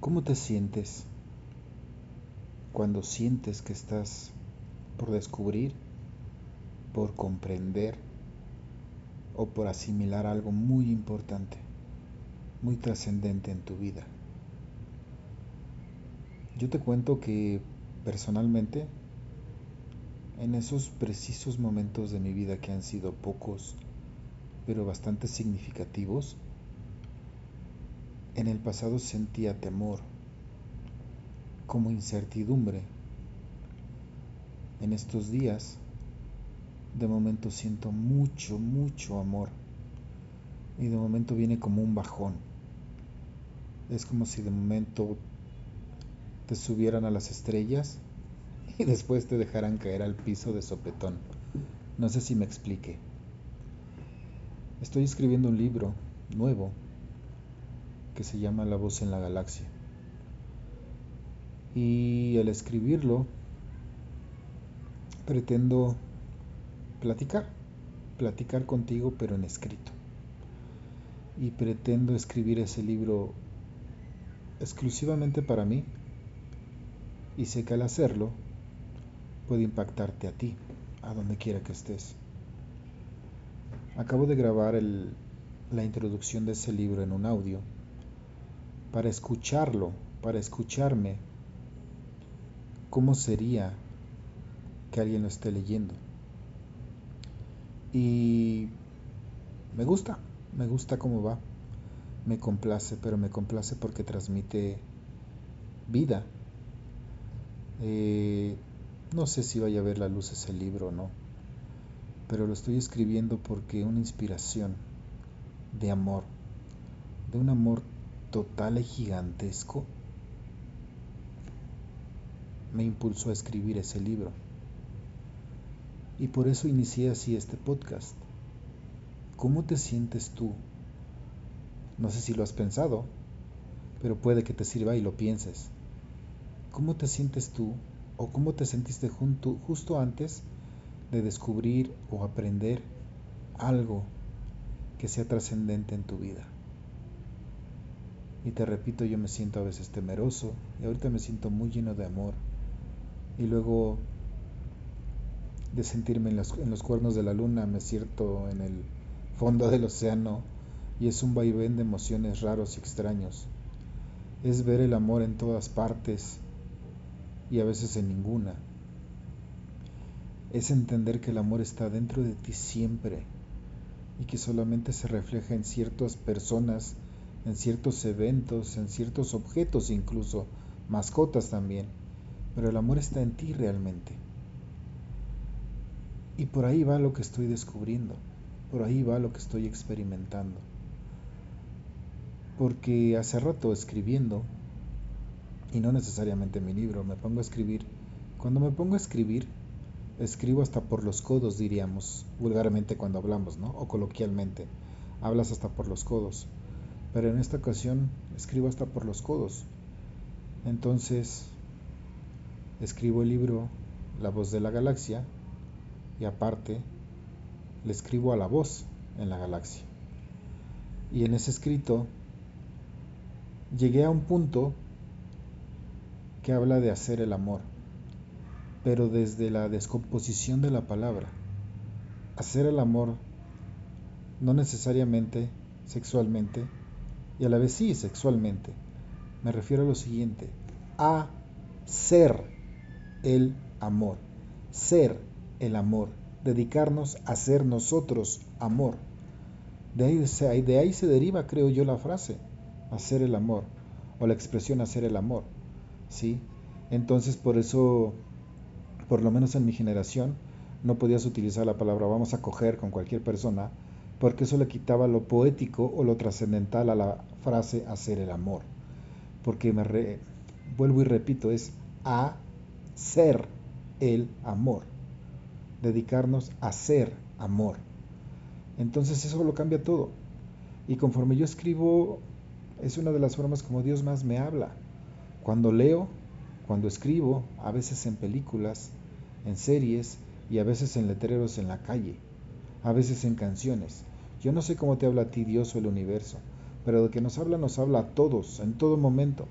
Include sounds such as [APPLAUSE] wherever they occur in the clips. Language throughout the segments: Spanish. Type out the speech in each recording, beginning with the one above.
¿Cómo te sientes cuando sientes que estás por descubrir, por comprender o por asimilar algo muy importante, muy trascendente en tu vida? Yo te cuento que personalmente, en esos precisos momentos de mi vida que han sido pocos, pero bastante significativos, en el pasado sentía temor, como incertidumbre. En estos días, de momento siento mucho, mucho amor. Y de momento viene como un bajón. Es como si de momento te subieran a las estrellas [LAUGHS] y después te dejaran caer al piso de sopetón. No sé si me explique. Estoy escribiendo un libro nuevo que se llama La voz en la galaxia. Y al escribirlo, pretendo platicar, platicar contigo pero en escrito. Y pretendo escribir ese libro exclusivamente para mí. Y sé que al hacerlo puede impactarte a ti, a donde quiera que estés. Acabo de grabar la introducción de ese libro en un audio para escucharlo, para escucharme, cómo sería que alguien lo esté leyendo. Y me gusta, me gusta cómo va, me complace, pero me complace porque transmite vida. Eh, no sé si vaya a ver la luz ese libro o no, pero lo estoy escribiendo porque una inspiración de amor, de un amor total y gigantesco me impulsó a escribir ese libro. Y por eso inicié así este podcast. ¿Cómo te sientes tú? No sé si lo has pensado, pero puede que te sirva y lo pienses. ¿Cómo te sientes tú o cómo te sentiste junto, justo antes de descubrir o aprender algo que sea trascendente en tu vida? Y te repito, yo me siento a veces temeroso y ahorita me siento muy lleno de amor. Y luego de sentirme en los, en los cuernos de la luna, me siento en el fondo del océano y es un vaivén de emociones raros y extraños. Es ver el amor en todas partes y a veces en ninguna. Es entender que el amor está dentro de ti siempre y que solamente se refleja en ciertas personas en ciertos eventos, en ciertos objetos incluso, mascotas también, pero el amor está en ti realmente. Y por ahí va lo que estoy descubriendo, por ahí va lo que estoy experimentando. Porque hace rato escribiendo, y no necesariamente mi libro, me pongo a escribir, cuando me pongo a escribir, escribo hasta por los codos, diríamos, vulgarmente cuando hablamos, ¿no? O coloquialmente, hablas hasta por los codos pero en esta ocasión escribo hasta por los codos. Entonces, escribo el libro La voz de la galaxia y aparte le escribo a la voz en la galaxia. Y en ese escrito llegué a un punto que habla de hacer el amor, pero desde la descomposición de la palabra. Hacer el amor no necesariamente sexualmente, y a la vez sí sexualmente. Me refiero a lo siguiente, a ser el amor, ser el amor, dedicarnos a ser nosotros amor. De ahí, de ahí se deriva, creo yo, la frase, hacer el amor, o la expresión hacer el amor. ¿sí? Entonces, por eso, por lo menos en mi generación, no podías utilizar la palabra vamos a coger con cualquier persona, porque eso le quitaba lo poético o lo trascendental a la frase hacer el amor. Porque me vuelvo y repito, es a ser el amor. Dedicarnos a ser amor. Entonces eso lo cambia todo. Y conforme yo escribo, es una de las formas como Dios más me habla. Cuando leo, cuando escribo, a veces en películas, en series y a veces en letreros en la calle, a veces en canciones. Yo no sé cómo te habla a ti Dios o el universo, pero de que nos habla, nos habla a todos, en todo momento.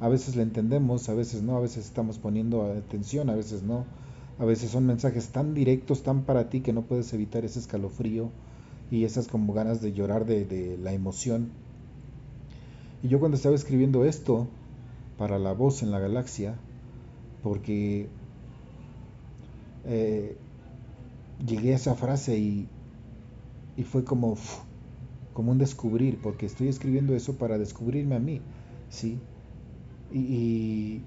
A veces la entendemos, a veces no, a veces estamos poniendo atención, a veces no. A veces son mensajes tan directos, tan para ti que no puedes evitar ese escalofrío y esas como ganas de llorar de, de la emoción. Y yo cuando estaba escribiendo esto para la voz en la galaxia, porque eh, llegué a esa frase y, y fue como, como un descubrir, porque estoy escribiendo eso para descubrirme a mí, ¿sí? Y,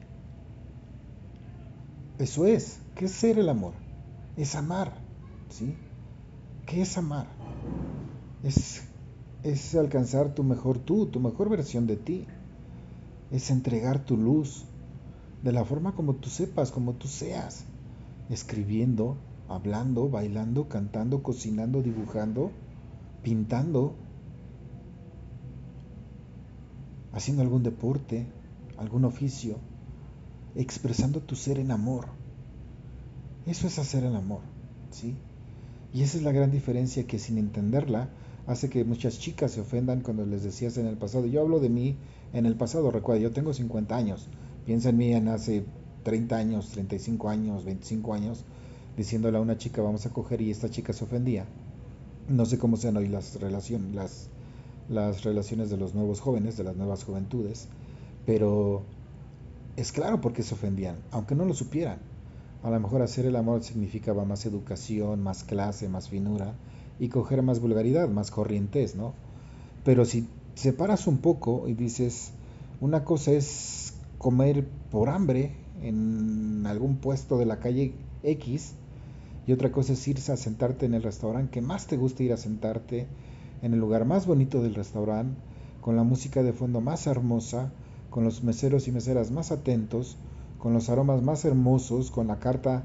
eso es, ¿qué es ser el amor? Es amar, ¿sí? ¿Qué es amar? Es, es alcanzar tu mejor tú, tu mejor versión de ti. Es entregar tu luz de la forma como tú sepas, como tú seas. Escribiendo, hablando, bailando, cantando, cocinando, dibujando, pintando, haciendo algún deporte, algún oficio, expresando tu ser en amor. Eso es hacer el amor, ¿sí? Y esa es la gran diferencia que sin entenderla hace que muchas chicas se ofendan cuando les decías en el pasado. Yo hablo de mí en el pasado, recuerda, yo tengo 50 años. Piensa en mí en hace 30 años, 35 años, 25 años diciéndole a una chica vamos a coger y esta chica se ofendía. No sé cómo sean hoy las, relaciones las, las relaciones de los nuevos jóvenes, de las nuevas juventudes, pero es claro por qué se ofendían, aunque no lo supieran. A lo mejor hacer el amor significaba más educación, más clase, más finura y coger más vulgaridad, más corrientes, ¿no? Pero si separas un poco y dices, una cosa es comer por hambre en algún puesto de la calle X y otra cosa es irse a sentarte en el restaurante que más te gusta ir a sentarte, en el lugar más bonito del restaurante, con la música de fondo más hermosa, con los meseros y meseras más atentos, con los aromas más hermosos, con la carta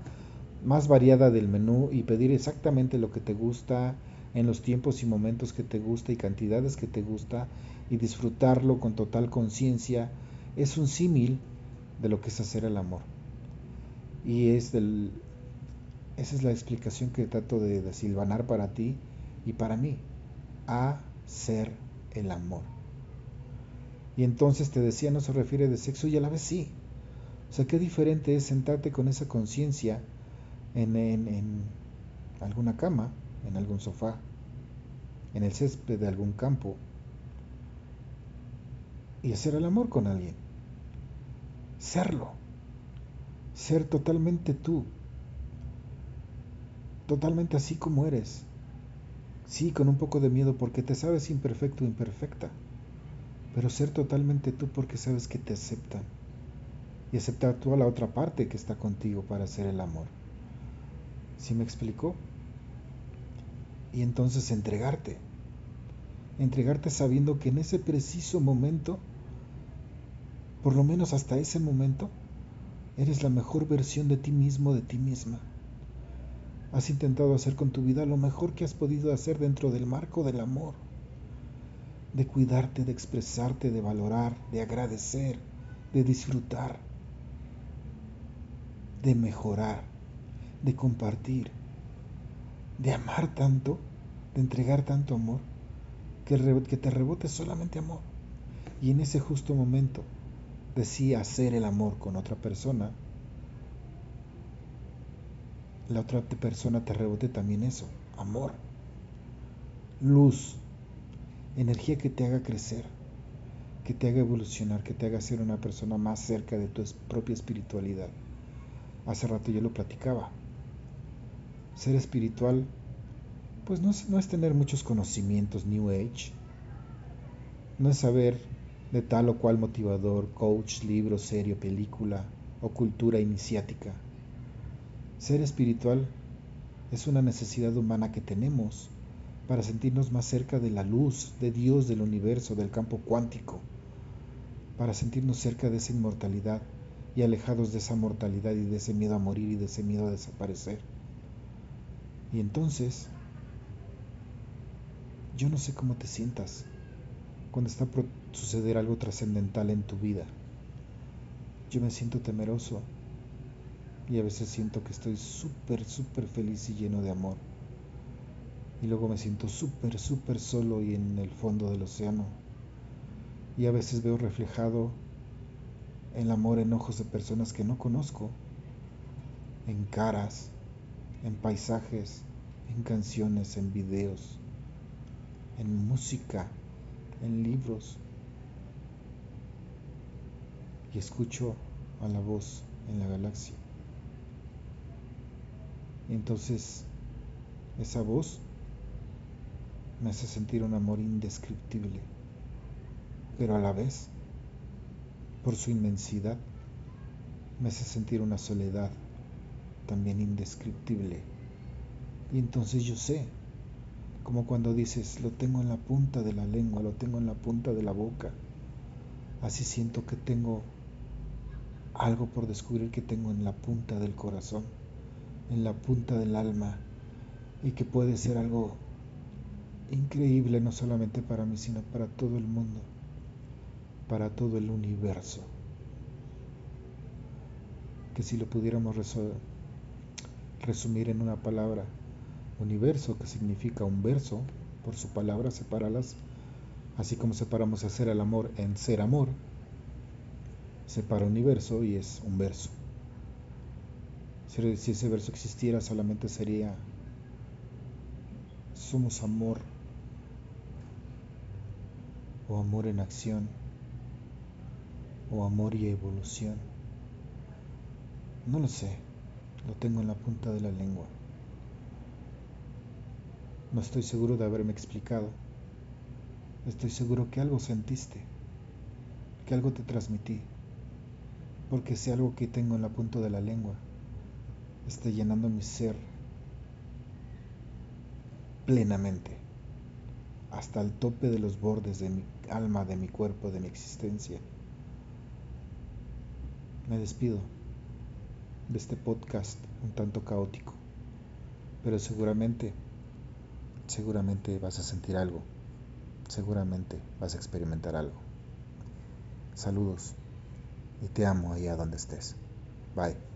más variada del menú y pedir exactamente lo que te gusta en los tiempos y momentos que te gusta y cantidades que te gusta y disfrutarlo con total conciencia es un símil de lo que es hacer el amor. Y es del, esa es la explicación que trato de, de silvanar para ti y para mí. A ser el amor. Y entonces te decía, no se refiere de sexo y a la vez sí. O sea, qué diferente es sentarte con esa conciencia en, en, en, alguna cama, en algún sofá, en el césped de algún campo y hacer el amor con alguien. Serlo. Ser totalmente tú, totalmente así como eres. Sí, con un poco de miedo porque te sabes imperfecto o imperfecta, pero ser totalmente tú porque sabes que te aceptan y aceptar tú a la otra parte que está contigo para hacer el amor. ¿Sí me explicó? Y entonces entregarte. Entregarte sabiendo que en ese preciso momento, por lo menos hasta ese momento, eres la mejor versión de ti mismo, de ti misma. Has intentado hacer con tu vida lo mejor que has podido hacer dentro del marco del amor, de cuidarte, de expresarte, de valorar, de agradecer, de disfrutar, de mejorar, de compartir, de amar tanto, de entregar tanto amor, que, te rebote solamente amor. Y en ese justo momento decía hacer el amor con otra persona, la otra persona te rebote también eso, amor, luz, energía que te haga crecer, que te haga evolucionar, que te haga ser una persona más cerca de tu propia espiritualidad. Hace rato yo lo platicaba. Ser espiritual, pues no es, tener muchos conocimientos New Age, no es saber de tal o cual motivador, coach, libro, serio, película o cultura iniciática ser espiritual es una necesidad humana que tenemos para sentirnos más cerca de la luz, de Dios, del universo, del campo cuántico, para sentirnos cerca de esa inmortalidad y alejados de esa mortalidad y de ese miedo a morir y de ese miedo a desaparecer. Y entonces, yo no sé cómo te sientas cuando está por suceder algo trascendental en tu vida. Yo me siento temeroso y a veces siento que estoy súper, súper feliz y lleno de amor. Y luego me siento súper, súper solo y en el fondo del océano. Y a veces veo reflejado el amor en ojos de personas que no conozco, en caras, en paisajes, en canciones, en videos, en música, en libros. Y escucho a la voz en la galaxia. Entonces esa voz me hace sentir un amor indescriptible, pero a la vez, por su inmensidad, me hace sentir una soledad también indescriptible. Y entonces yo sé, como cuando dices, lo tengo en la punta de la lengua, lo tengo en la punta de la boca, así siento que tengo algo por descubrir que tengo en la punta del corazón, en la punta del alma, y que puede ser algo increíble no solamente para mí, sino para todo el mundo, para todo el universo. Que si lo pudiéramos resumir en una palabra, universo, que significa un verso, por su palabra, separalas, así como separamos hacer el amor en ser amor, separa universo y es un verso. Si ese verso existiera, solamente sería somos amor o amor en acción, o amor y evolución. No lo sé, lo tengo en la punta de la lengua. No estoy seguro de haberme explicado. Estoy seguro que algo sentiste, que algo te transmití, porque si algo que tengo en la punta de la lengua está llenando mi ser plenamente hasta el tope de los bordes de mi alma, de mi cuerpo, de mi existencia. Me despido de este podcast un tanto caótico, pero seguramente, seguramente vas a sentir algo, seguramente vas a experimentar algo. Saludos y te amo ahí donde estés. Bye.